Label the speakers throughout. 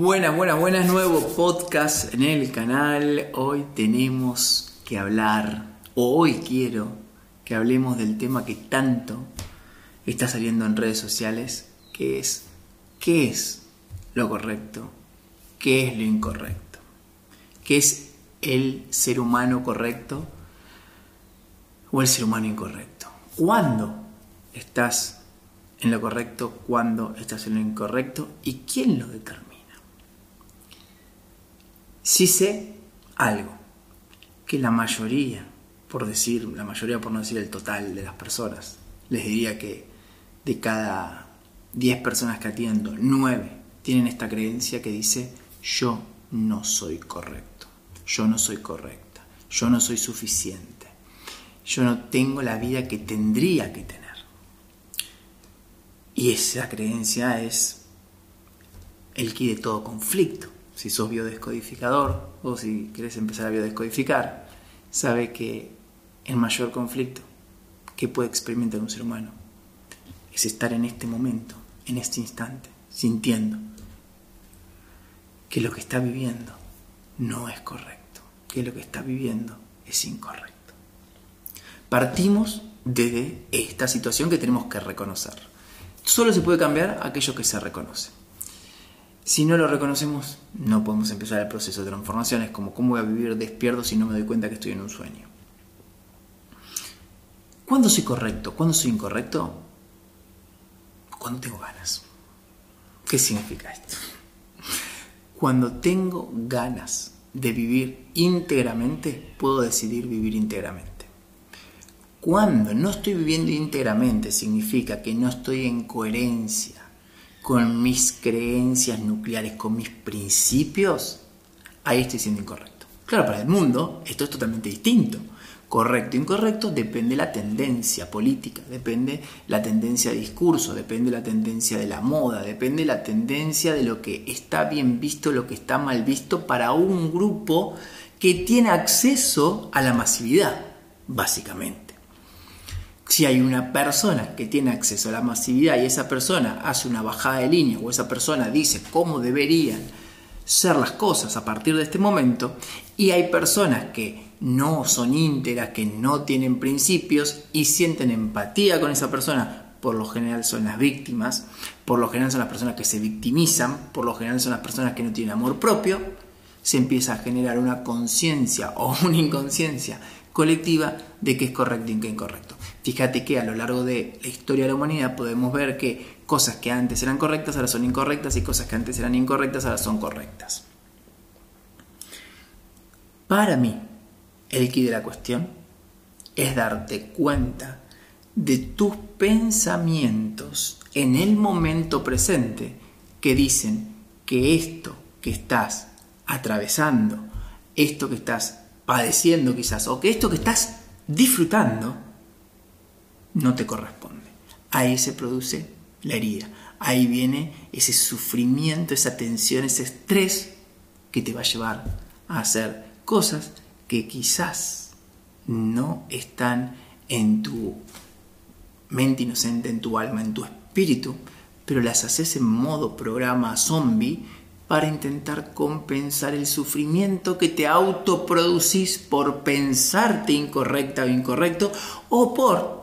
Speaker 1: Buenas, buenas, buenas, nuevo podcast en el canal. Hoy tenemos que hablar, o hoy quiero que hablemos del tema que tanto está saliendo en redes sociales, que es qué es lo correcto, qué es lo incorrecto, qué es el ser humano correcto o el ser humano incorrecto. ¿Cuándo estás en lo correcto, cuándo estás en lo incorrecto y quién lo determina. Si sé algo, que la mayoría, por decir, la mayoría por no decir el total de las personas, les diría que de cada 10 personas que atiendo, 9 tienen esta creencia que dice yo no soy correcto, yo no soy correcta, yo no soy suficiente, yo no tengo la vida que tendría que tener. Y esa creencia es el que de todo conflicto. Si sos biodescodificador o si querés empezar a biodescodificar, sabe que el mayor conflicto que puede experimentar un ser humano es estar en este momento, en este instante, sintiendo que lo que está viviendo no es correcto, que lo que está viviendo es incorrecto. Partimos desde esta situación que tenemos que reconocer. Solo se puede cambiar aquello que se reconoce. Si no lo reconocemos, no podemos empezar el proceso de transformación. Es como cómo voy a vivir despierto si no me doy cuenta que estoy en un sueño. ¿Cuándo soy correcto? ¿Cuándo soy incorrecto? Cuando tengo ganas. ¿Qué significa esto? Cuando tengo ganas de vivir íntegramente, puedo decidir vivir íntegramente. Cuando no estoy viviendo íntegramente significa que no estoy en coherencia con mis creencias nucleares, con mis principios, ahí estoy siendo incorrecto. Claro, para el mundo esto es totalmente distinto. Correcto, incorrecto, depende la tendencia política, depende la tendencia de discurso, depende la tendencia de la moda, depende la tendencia de lo que está bien visto, lo que está mal visto para un grupo que tiene acceso a la masividad, básicamente. Si hay una persona que tiene acceso a la masividad y esa persona hace una bajada de línea o esa persona dice cómo deberían ser las cosas a partir de este momento, y hay personas que no son íntegras, que no tienen principios y sienten empatía con esa persona, por lo general son las víctimas, por lo general son las personas que se victimizan, por lo general son las personas que no tienen amor propio, se empieza a generar una conciencia o una inconsciencia colectiva de qué es correcto y qué es incorrecto. Fíjate que a lo largo de la historia de la humanidad podemos ver que cosas que antes eran correctas ahora son incorrectas y cosas que antes eran incorrectas ahora son correctas. Para mí, el key de la cuestión es darte cuenta de tus pensamientos en el momento presente que dicen que esto que estás atravesando, esto que estás padeciendo quizás, o que esto que estás disfrutando, no te corresponde. Ahí se produce la herida. Ahí viene ese sufrimiento, esa tensión, ese estrés que te va a llevar a hacer cosas que quizás no están en tu mente inocente, en tu alma, en tu espíritu, pero las haces en modo programa zombie para intentar compensar el sufrimiento que te autoproducís por pensarte incorrecta o incorrecto o por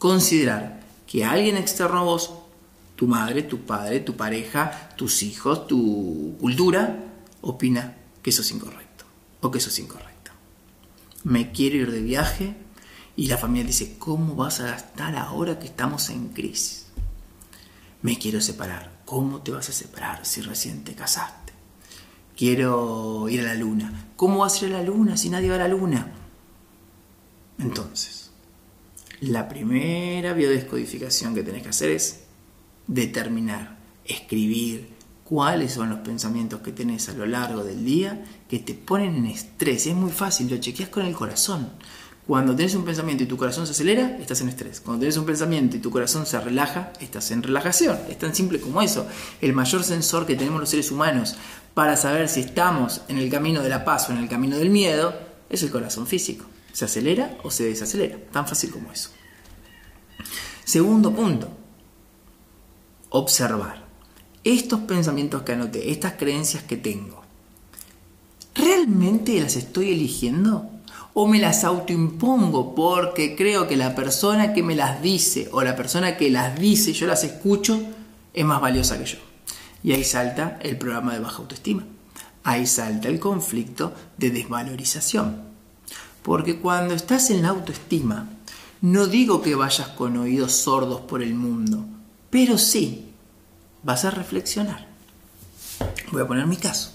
Speaker 1: considerar que alguien externo a vos, tu madre, tu padre, tu pareja, tus hijos, tu cultura, opina que eso es incorrecto o que eso es incorrecto. Me quiero ir de viaje y la familia dice, ¿cómo vas a gastar ahora que estamos en crisis? Me quiero separar. ¿Cómo te vas a separar si recién te casaste? Quiero ir a la luna. ¿Cómo vas a ir a la luna si nadie va a la luna? Entonces, la primera biodescodificación que tenés que hacer es determinar, escribir cuáles son los pensamientos que tenés a lo largo del día que te ponen en estrés. Es muy fácil, lo chequeas con el corazón. Cuando tenés un pensamiento y tu corazón se acelera, estás en estrés. Cuando tenés un pensamiento y tu corazón se relaja, estás en relajación. Es tan simple como eso. El mayor sensor que tenemos los seres humanos para saber si estamos en el camino de la paz o en el camino del miedo es el corazón físico. ¿Se acelera o se desacelera? Tan fácil como eso. Segundo punto, observar. estos pensamientos que anoté, estas creencias que tengo, ¿realmente las estoy eligiendo? ¿O me las autoimpongo porque creo que la persona que me las dice o la persona que las dice, yo las escucho, es más valiosa que yo? Y ahí salta el programa de baja autoestima. Ahí salta el conflicto de desvalorización. Porque cuando estás en la autoestima, no digo que vayas con oídos sordos por el mundo, pero sí vas a reflexionar. Voy a poner mi caso.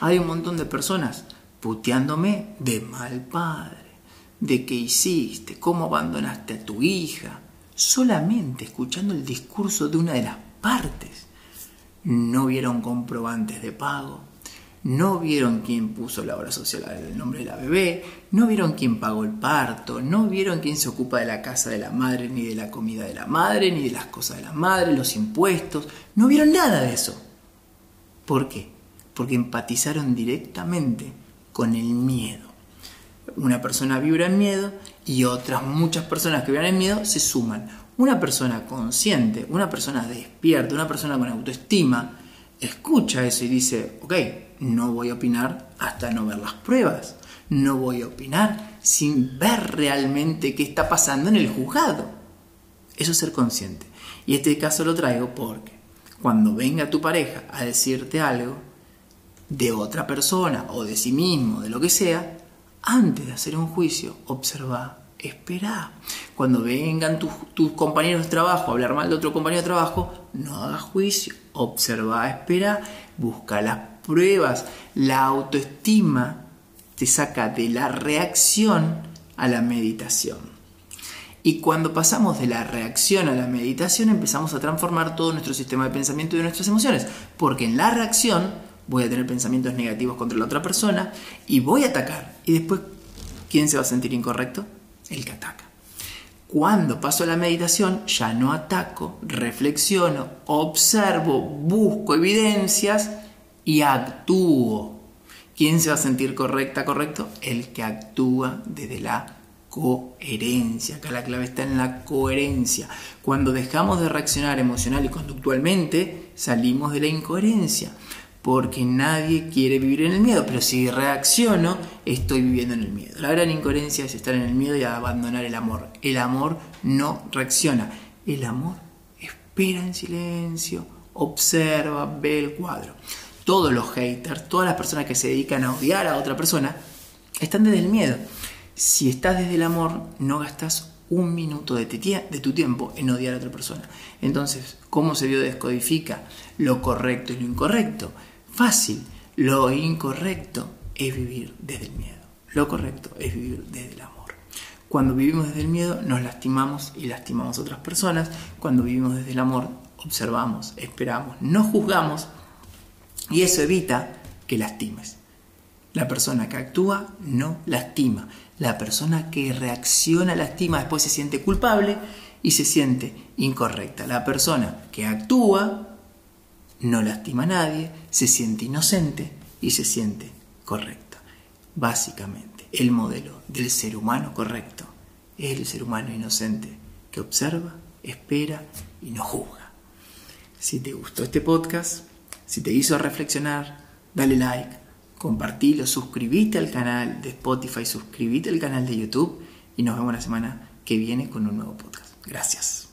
Speaker 1: Hay un montón de personas puteándome de mal padre, de qué hiciste, cómo abandonaste a tu hija, solamente escuchando el discurso de una de las partes. No vieron comprobantes de pago, no vieron quién puso la obra social del nombre de la bebé, no vieron quién pagó el parto, no vieron quién se ocupa de la casa de la madre, ni de la comida de la madre, ni de las cosas de la madre, los impuestos, no vieron nada de eso. ¿Por qué? Porque empatizaron directamente con el miedo. Una persona vibra en miedo y otras muchas personas que vibran en miedo se suman. Una persona consciente, una persona despierta, una persona con autoestima, escucha eso y dice, ok, no voy a opinar hasta no ver las pruebas. No voy a opinar sin ver realmente qué está pasando en el juzgado. Eso es ser consciente. Y este caso lo traigo porque cuando venga tu pareja a decirte algo de otra persona o de sí mismo, de lo que sea, antes de hacer un juicio, observa, espera. Cuando vengan tus, compañeros de trabajo a hablar mal de otro compañero de trabajo, no hagas juicio, observa, espera, busca las pruebas, la autoestima te saca de la reacción a la meditación. Y cuando pasamos de la reacción a la meditación empezamos a transformar todo nuestro sistema de pensamiento y de nuestras emociones. Porque en la reacción voy a tener pensamientos negativos contra la otra persona y voy a atacar. Y después, ¿quién se va a sentir incorrecto? El que ataca. Cuando paso a la meditación ya no ataco, reflexiono, observo, busco evidencias y actúo. ¿Quién se va a sentir correcta, correcto? El que actúa desde la coherencia. Acá la clave está en la coherencia. Cuando dejamos de reaccionar emocional y conductualmente, salimos de la incoherencia. Porque nadie quiere vivir en el miedo, pero si reacciono, estoy viviendo en el miedo. La gran incoherencia es estar en el miedo y abandonar el amor. El amor no reacciona. El amor espera en silencio, observa, ve el cuadro todos los haters, todas las personas que se dedican a odiar a otra persona, están desde el miedo. Si estás desde el amor, no gastas un minuto de, tu tiempo en odiar a otra persona. Entonces, ¿cómo se biodescodifica lo correcto y lo incorrecto? Fácil. Lo incorrecto es vivir desde el miedo. Lo correcto es vivir desde el amor. Cuando vivimos desde el miedo, nos lastimamos y lastimamos a otras personas. Cuando vivimos desde el amor, observamos, esperamos, no juzgamos y eso evita que lastimes. La persona que actúa no lastima. La persona que reacciona lastima, después se siente culpable y se siente incorrecta. La persona que actúa no lastima a nadie, se siente inocente y se siente correcta. Básicamente, el modelo del ser humano correcto es el ser humano inocente que observa, espera y no juzga. Si te gustó este podcast, si te hizo reflexionar, dale like, compartilo, suscríbete al canal de Spotify, suscríbete al canal de YouTube y nos vemos la semana que viene con un nuevo podcast. Gracias.